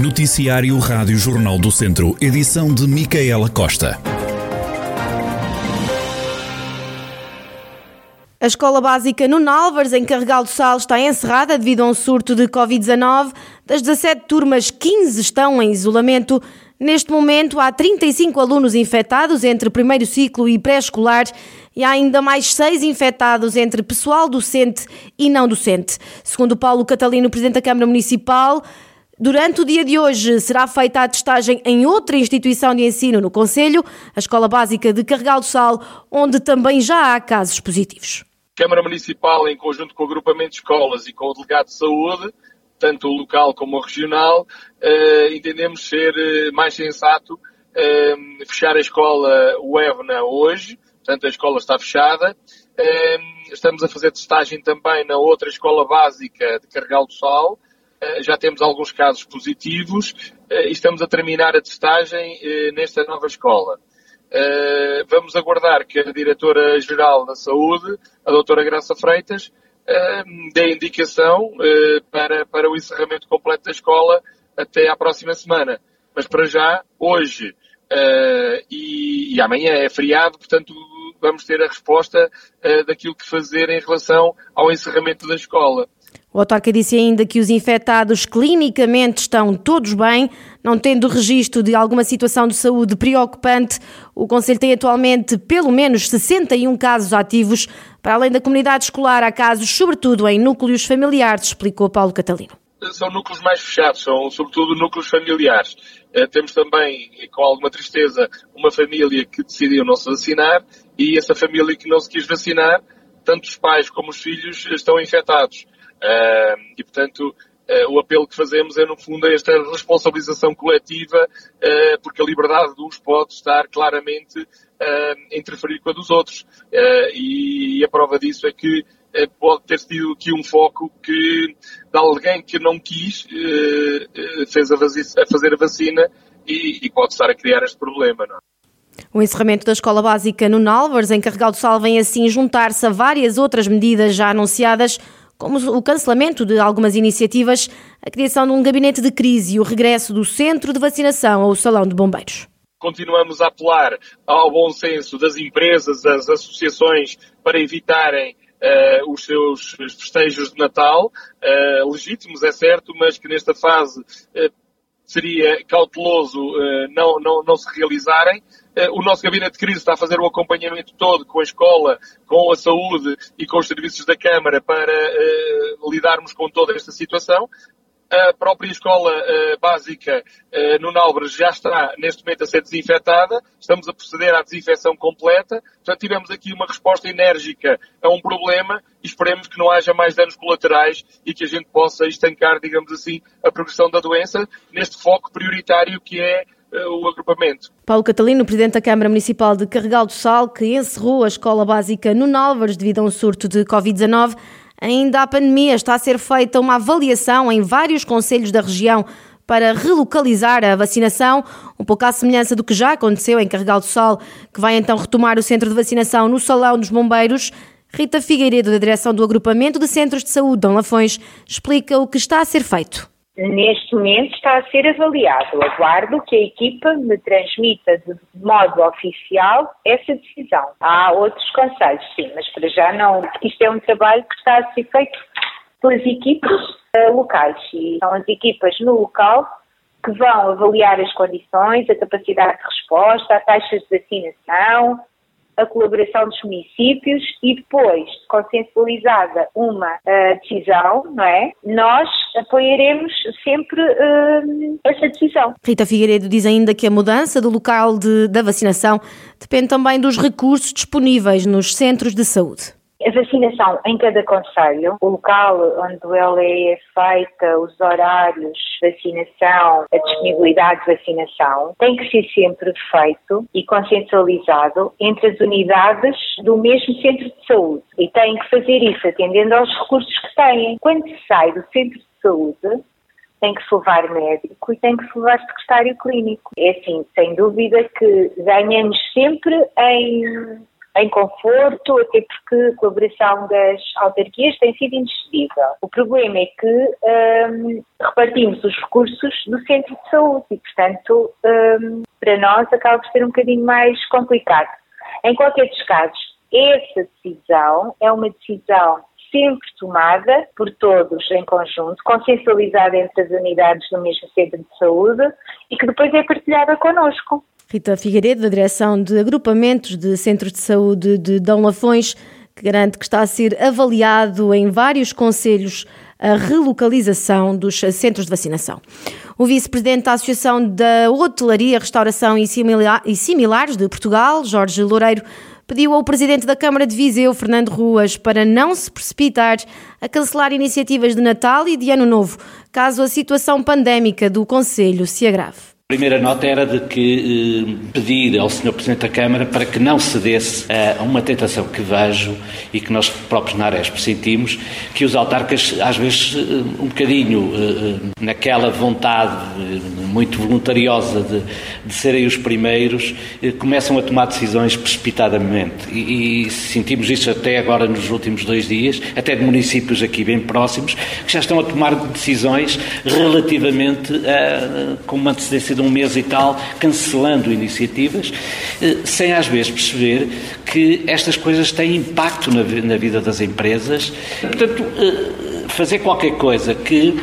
Noticiário Rádio Jornal do Centro, edição de Micaela Costa. A escola básica no Nálvares, em Carregal do Sal, está encerrada devido a um surto de Covid-19. Das 17 turmas, 15 estão em isolamento. Neste momento, há 35 alunos infectados entre primeiro ciclo e pré-escolar e há ainda mais seis infectados entre pessoal docente e não docente. Segundo Paulo Catalino, presidente da Câmara Municipal, Durante o dia de hoje será feita a testagem em outra instituição de ensino no Conselho, a Escola Básica de Carregal do Sal, onde também já há casos positivos. Câmara Municipal, em conjunto com o agrupamento de escolas e com o delegado de saúde, tanto o local como o regional, eh, entendemos ser eh, mais sensato eh, fechar a escola UEVNA hoje, portanto a escola está fechada. estamos a fazer testagem também na outra escola básica de Carregal do Sal, já temos alguns casos positivos e estamos a terminar a testagem nesta nova escola. vamos aguardar que a Diretora-Geral da Saúde, a Doutora Graça Freitas, dê indicação para, para o encerramento completo da escola até à próxima semana. Mas para já, hoje e, e amanhã é feriado, portanto vamos ter a resposta daquilo que fazer em relação ao encerramento da escola. O autarca disse ainda que os infectados clinicamente estão todos bem, não tendo registro de alguma situação de saúde preocupante. O Conselho tem atualmente pelo menos 61 casos ativos. Para além da comunidade escolar, há casos, sobretudo em núcleos familiares, explicou Paulo Catalino. São núcleos mais fechados, são sobretudo núcleos familiares. Eh, temos também, com alguma tristeza, uma família que decidiu não se vacinar e essa família que não se quis vacinar, tanto os pais como os filhos estão infectados e, portanto, Uh, o apelo que fazemos é, no fundo, esta responsabilização coletiva, uh, porque a liberdade de uns pode estar claramente a interferir com a dos outros. E, a prova disso é que pode ter sido aqui um foco que, de alguém que não quis, fez a, a, fazer a vacina e, pode estar a criar este problema. Não é? O encerramento da escola básica no Nálvares, em Carregal do Sal, vem assim juntar-se a várias outras medidas já anunciadas como o cancelamento de algumas iniciativas, a criação de um gabinete de crise e o regresso do centro de vacinação ao Salão de Bombeiros. Continuamos a apelar ao bom senso das empresas, das associações, para evitarem uh, os seus festejos de Natal, uh, legítimos, é certo, mas que nesta fase uh, seria cauteloso não, não, não se realizarem. Eh, o nosso gabinete de crise está a fazer o acompanhamento todo com a escola, com a saúde e com os serviços da Câmara para uh, lidarmos com toda esta situação. A própria escola uh, básica uh, no Nalbres já está neste momento a ser desinfetada. Estamos a proceder à desinfecção completa. Portanto, tivemos aqui uma resposta enérgica a um problema e esperemos que não haja mais danos colaterais e que a gente possa estancar, digamos assim, a progressão da doença neste foco prioritário que é eh, o agrupamento. Paulo Catalino, presidente da Câmara Municipal de Carregal do Sal, que encerrou a escola básica no Nálvares devido a um surto de Covid-19. Ainda à pandemia está a ser feita uma avaliação em vários conselhos da região para relocalizar a vacinação, um pouco à semelhança do que já aconteceu em Carregal do Sal, que vai então retomar o centro de vacinação no Salão dos Bombeiros. Rita Figueiredo, da direção do Agrupamento de Centros de Saúde Dom Lafões, explica o que está a ser feito neste momento está a ser avaliado. Aguardo que a equipa me transmita de modo oficial essa decisão. Há outros conselhos, sim, mas para já não, porque isto é um trabalho que está a ser feito pelas equipas uh, locais e são as equipas no local que vão avaliar as condições, a capacidade de resposta, a taxas de vacinação, a colaboração dos municípios e depois, consensualizada uma uh, decisão, não é? Nós apoiaremos sempre uh, essa decisão. Rita Figueiredo diz ainda que a mudança do local de, da vacinação depende também dos recursos disponíveis nos centros de saúde. A vacinação em cada conselho, o local onde ela é feita, os horários de vacinação, a disponibilidade de vacinação, tem que ser sempre feito e consensualizado entre as unidades do mesmo centro de saúde. E tem que fazer isso atendendo aos recursos que têm. Quando se sai do centro de saúde, tem que se levar médico e tem que se levar secretário clínico. É assim, sem dúvida que ganhamos sempre em em conforto, até porque a colaboração das autarquias tem sido indiscutível. O problema é que um, repartimos os recursos do centro de saúde e, portanto, um, para nós acaba por ser um bocadinho mais complicado. Em qualquer dos casos, essa decisão é uma decisão sempre tomada por todos em conjunto, consensualizada entre as unidades do mesmo centro de saúde e que depois é partilhada connosco. Rita Figueiredo, da Direção de Agrupamentos de Centros de Saúde de Dão Lafões, que garante que está a ser avaliado em vários conselhos a relocalização dos centros de vacinação. O vice-presidente da Associação da Hotelaria, Restauração e Similares de Portugal, Jorge Loureiro, pediu ao presidente da Câmara de Viseu, Fernando Ruas, para não se precipitar a cancelar iniciativas de Natal e de Ano Novo, caso a situação pandémica do Conselho se agrave. A primeira nota era de que eh, pedir ao Sr. Presidente da Câmara para que não cedesse a uma tentação que vejo e que nós próprios na Aresp sentimos, que os autarcas, às vezes, eh, um bocadinho eh, eh naquela vontade eh, muito voluntariosa de, de serem os primeiros, eh, começam a tomar decisões precipitadamente. E, e, sentimos isso até agora nos últimos dois dias, até de municípios aqui bem próximos, que já estão a tomar decisões relativamente a, com uma antecedência de um mês e tal, cancelando iniciativas, eh, sem às vezes perceber que estas coisas têm impacto na, vida das empresas. Portanto, eh, fazer qualquer coisa que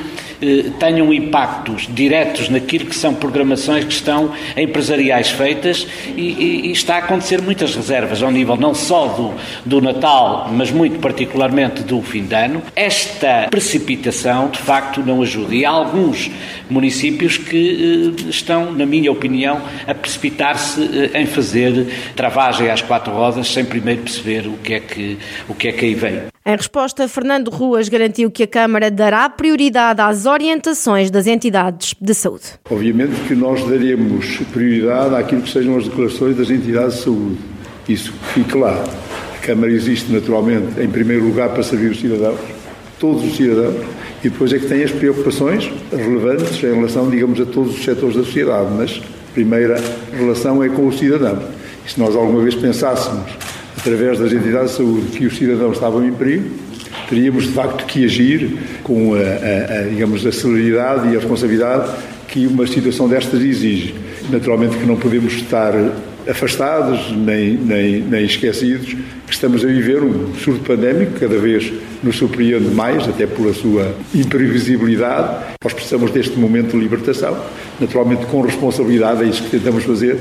tenham impactos diretos naquilo que são programações que estão empresariais feitas e, e, e, está a acontecer muitas reservas ao nível não só do, do Natal, mas muito particularmente do fim de ano. Esta precipitação, de facto, não ajuda. E há alguns municípios que eh, estão, na minha opinião, a precipitar-se eh, em fazer travagem às quatro rodas sem primeiro perceber o que é que, o que, é que aí vem. Em resposta, Fernando Ruas garantiu que a Câmara dará prioridade às orientações das entidades de saúde. Obviamente que nós daremos prioridade àquilo que sejam as declarações das entidades de saúde. Isso fique lá. A Câmara existe naturalmente, em primeiro lugar, para servir os cidadãos, todos os cidadãos, e depois é que tem as preocupações relevantes em relação, digamos, a todos os setores da sociedade, mas a primeira relação é com o cidadão. E se nós alguma vez pensássemos através das entidades de saúde, que os cidadãos estavam em perigo, teríamos de facto que agir com a, a, a, digamos, a celeridade e a responsabilidade que uma situação destas exige. Naturalmente que não podemos estar afastados nem, nem, nem esquecidos, que estamos a viver um surto pandémico que cada vez nos surpreende mais, até pela sua imprevisibilidade. Nós precisamos deste momento de libertação, naturalmente com responsabilidade, é isso que tentamos fazer,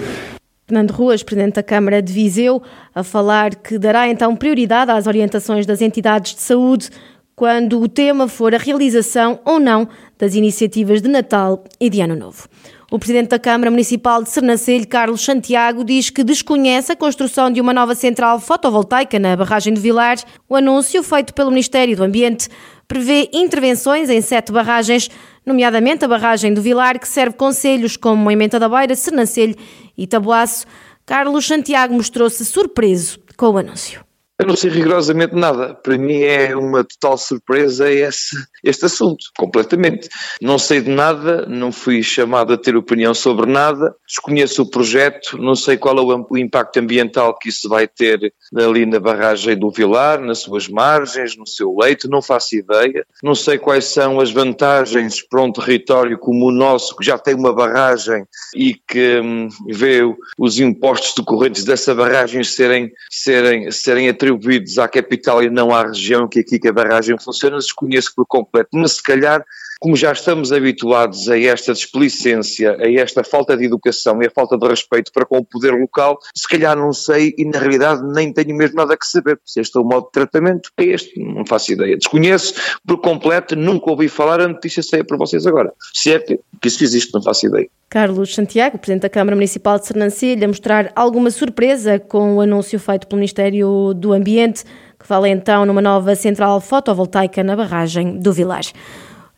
Fernando Ruas, Presidente da Câmara de Viseu, a falar que dará então prioridade às orientações das entidades de saúde quando o tema for a realização ou não das iniciativas de Natal e de Ano Novo. O Presidente da Câmara Municipal de Sernancelho, Carlos Santiago, diz que desconhece a construção de uma nova central fotovoltaica na barragem do Vilar. O anúncio feito pelo Ministério do Ambiente prevê intervenções em sete barragens, nomeadamente a barragem do Vilar, que serve conselhos como Moimenta da Beira, Sernancelho e Tabuaço. Carlos Santiago mostrou-se surpreso com o anúncio. Eu não sei rigorosamente nada. Para mim é uma total surpresa esse, este assunto, completamente. Não sei de nada, não fui chamado a ter opinião sobre nada, desconheço o projeto, não sei qual é o, o impacto ambiental que isso vai ter ali na barragem do Vilar, nas suas margens, no seu leito, não faço ideia. Não sei quais são as vantagens para um território como o nosso, que já tem uma barragem e que hum, vê os impostos decorrentes dessa barragem serem, serem, serem atribuídos atribuídos à capital e não à região que aqui que a barragem funciona, desconheço por completo, mas se calhar como já estamos habituados a esta desplicência, a esta falta de educação e a falta de respeito para com o poder local, se calhar não sei e na realidade nem tenho mesmo nada que saber. Se este é o modo de tratamento, é este, não faço ideia. Desconheço por completo, nunca ouvi falar, a notícia saia para vocês agora. Se é que, isso existe, não faço ideia. Carlos Santiago, Presidente da Câmara Municipal de Sernancelho, a mostrar alguma surpresa com o anúncio feito pelo Ministério do Ambiente, que fala então numa nova central fotovoltaica na barragem do Vilar.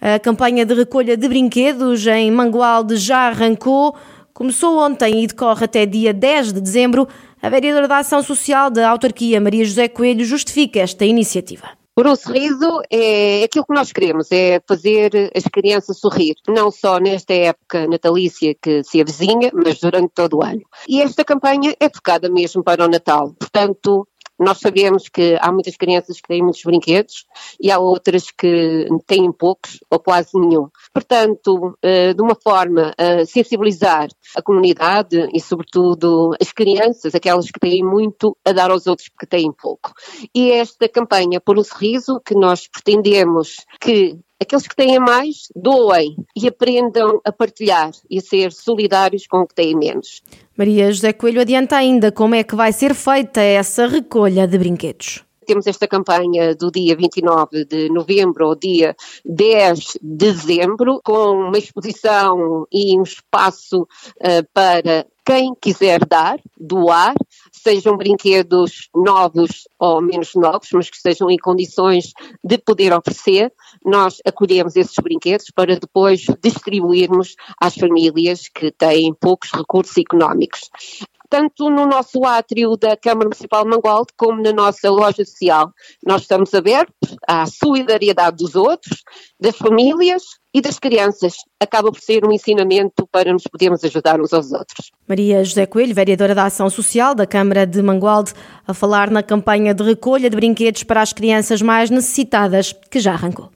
A campanha de recolha de brinquedos em Mangualde já arrancou. Começou ontem e decorre até dia 10 de dezembro. A vereadora da Ação Social da autarquia, Maria José Coelho, justifica esta iniciativa. Por um sorriso é aquilo que nós queremos, é fazer as crianças sorrir, não só nesta época natalícia que se avizinha, mas durante todo o ano. E esta campanha é focada mesmo para o Natal. Portanto, nós sabemos que há muitas crianças que têm muitos brinquedos e há outras que têm poucos ou quase nenhum. Portanto, eh, de uma forma a sensibilizar a comunidade e, sobretudo, as crianças, aquelas que têm muito, a dar aos outros que têm pouco. E esta campanha por um sorriso, que nós pretendemos que aqueles que têm mais doem e aprendam a partilhar e a ser solidários com o que têm menos. Maria José Coelho adianta ainda como é que vai ser feita essa recolha de brinquedos temos esta campanha do dia 29 de novembro ao dia 10 de dezembro, com uma exposição e um espaço uh, para quem quiser dar, doar, sejam brinquedos novos ou menos novos, mas que estejam em condições de poder oferecer, nós acolhemos esses brinquedos para depois distribuirmos às famílias que têm poucos recursos económicos tanto no nosso átrio da Câmara Municipal de Mangualde como na nossa loja social. Nós estamos abertos à solidariedade dos outros, das famílias e das crianças. Acaba por ser um ensinamento para nos podermos ajudar uns aos outros. Maria José Coelho, vereadora da Ação Social da Câmara de Mangualde, a falar na campanha de recolha de brinquedos para as crianças mais necessitadas, que já arrancou.